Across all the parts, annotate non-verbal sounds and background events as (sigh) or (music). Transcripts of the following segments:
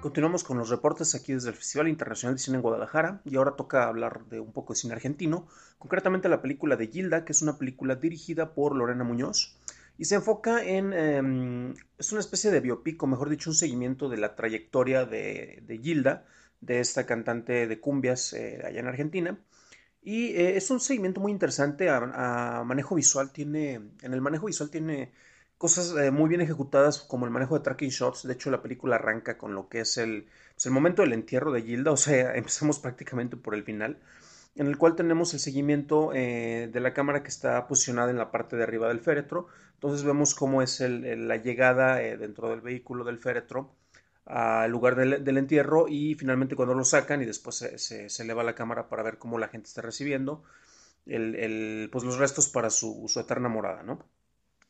Continuamos con los reportes aquí desde el Festival Internacional de Cine en Guadalajara y ahora toca hablar de un poco de cine argentino, concretamente la película de Gilda, que es una película dirigida por Lorena Muñoz y se enfoca en, eh, es una especie de biopic, o mejor dicho, un seguimiento de la trayectoria de Gilda, de esta cantante de cumbias eh, allá en Argentina. Y eh, es un seguimiento muy interesante a, manejo visual, tiene, en el manejo visual tiene cosas eh, muy bien ejecutadas como el manejo de tracking shots. De hecho, la película arranca con lo que es el, pues el momento del entierro de Gilda, (laughs) o sea, empezamos prácticamente por el final, en el cual tenemos el seguimiento eh, de la cámara que está posicionada en la parte de arriba del féretro. Entonces vemos cómo es la llegada dentro del vehículo del féretro al lugar del, entierro y finalmente cuando lo sacan y después se, se, eleva la cámara para ver cómo la gente está recibiendo el, pues los restos para su, su eterna morada, ¿no?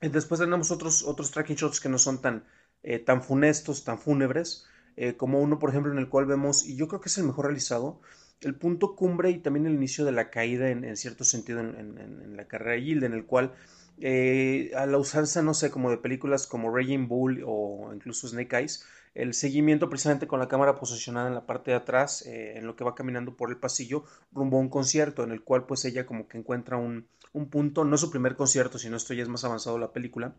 Después tenemos otros, otros tracking shots que no son tan, eh, tan funestos, tan fúnebres, eh, como uno, por ejemplo, en el cual vemos, y yo creo que es el mejor realizado, el punto cumbre y también el inicio de la caída en, cierto sentido en, en, la carrera de Gilda, en el cual eh, a la usanza, no sé, como de películas como Raging Bull o incluso Snake Eyes, el seguimiento precisamente con la cámara posicionada en la parte de atrás, eh, en lo que va caminando por el pasillo, rumbo a un concierto, en el cual pues ella como que encuentra un, un punto, no su primer concierto, sino esto ya es más avanzado la película,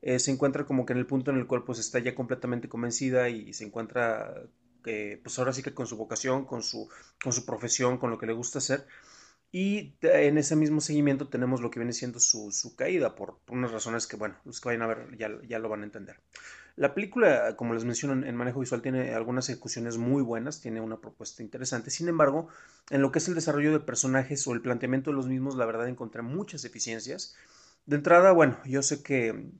eh, se encuentra como que en el punto en el cual pues está ya completamente convencida y se encuentra eh, pues ahora sí que con su vocación, con su, con su profesión, con lo que le gusta hacer. Y en ese mismo seguimiento tenemos lo que viene siendo su, su caída, por, unas razones que, bueno, los que vayan a ver ya, ya lo van a entender. La película, como les menciono, en manejo visual tiene algunas ejecuciones muy buenas, tiene una propuesta interesante. Sin embargo, en lo que es el desarrollo de personajes o el planteamiento de los mismos, la verdad encontré muchas deficiencias. De entrada, bueno, yo sé que,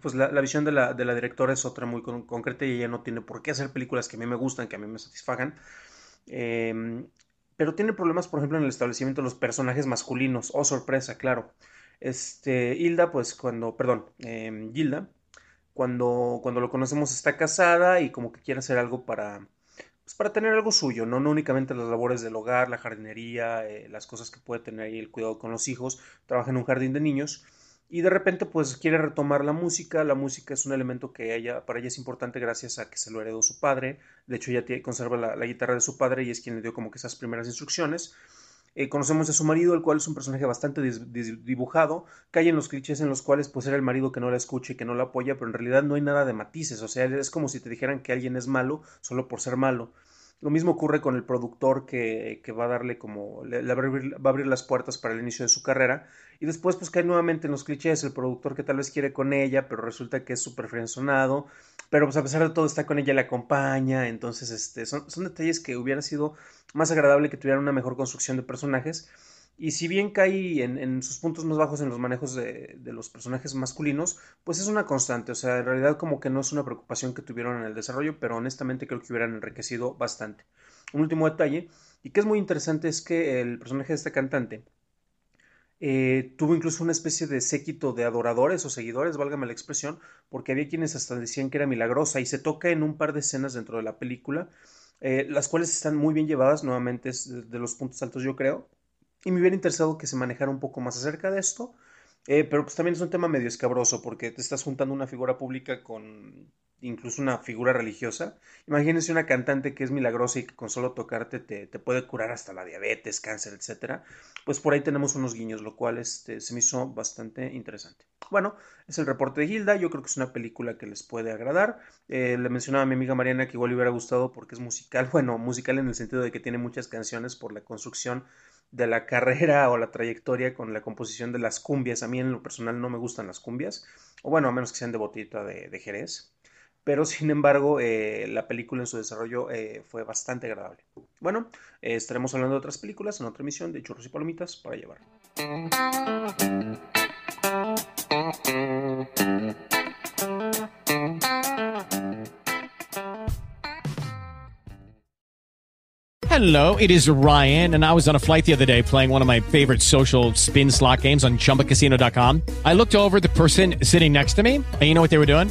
pues la, visión de la, directora es otra muy con, concreta y ella no tiene por qué hacer películas que a mí me gustan, que a mí me satisfagan. Eh, pero tiene problemas, por ejemplo, en el establecimiento de los personajes masculinos. Oh, sorpresa, claro. Este, Hilda, pues cuando, perdón, eh, Gilda, cuando, cuando lo conocemos está casada y como que quiere hacer algo para, pues para tener algo suyo, ¿no? No únicamente las labores del hogar, la jardinería, eh, las cosas que puede tener ahí, el cuidado con los hijos, trabaja en un jardín de niños y de repente pues quiere retomar la música, la música es un elemento que ella, para ella es importante gracias a que se lo heredó su padre, de hecho ella conserva la, la, guitarra de su padre y es quien le dio como que esas primeras instrucciones. Eh, conocemos a su marido, el cual es un personaje bastante dibujado, cae en los clichés en los cuales pues era el marido que no la escucha y que no la apoya, pero en realidad no hay nada de matices, o sea, es como si te dijeran que alguien es malo solo por ser malo. Lo mismo ocurre con el productor que, que va a darle como, le, le va, a abrir, va, a abrir, las puertas para el inicio de su carrera. Y después pues cae nuevamente en los clichés. El productor que tal vez quiere con ella, pero resulta que es súper frenzonado, pero pues a pesar de todo está con ella, la acompaña, entonces este, son, son detalles que hubiera sido más agradable que tuvieran una mejor construcción de personajes. Y si bien cae en, en, sus puntos más bajos en los manejos de, de, los personajes masculinos, pues es una constante. O sea, en realidad como que no es una preocupación que tuvieron en el desarrollo, pero honestamente creo que hubieran enriquecido bastante. Un último detalle, y que es muy interesante, es que el personaje de esta cantante eh, tuvo incluso una especie de séquito de adoradores o seguidores, válgame la expresión, porque había quienes hasta decían que era milagrosa y se toca en un par de escenas dentro de la película, eh, las cuales están muy bien llevadas, nuevamente de los puntos altos yo creo, y me hubiera interesado que se manejara un poco más acerca de esto, eh, pero pues también es un tema medio escabroso porque te estás juntando una figura pública con incluso una figura religiosa. Imagínense una cantante que es milagrosa y que con solo tocarte te, te puede curar hasta la diabetes, cáncer, etcétera. Pues por ahí tenemos unos guiños, lo cual este, se me hizo bastante interesante. Bueno, es el reporte de Gilda. Yo creo que es una película que les puede agradar. Eh, le mencionaba a mi amiga Mariana que igual le hubiera gustado porque es musical. (laughs) Bueno, musical en el sentido de que tiene muchas canciones por la construcción de la carrera o la trayectoria con la composición de las cumbias. A mí en lo personal no me gustan las cumbias, o bueno, a menos que sean de botita de Jerez. Pero sin embargo eh, la película en su desarrollo eh, fue bastante agradable. Bueno, eh, estaremos hablando de otras películas en otra emisión de Churros y Palomitas para llevar. Hello, it is Ryan, and I was on a flight the other day playing one of my favorite social spin slot games on chumbacasino.com. I looked over the person sitting next to me, and you know what they were doing?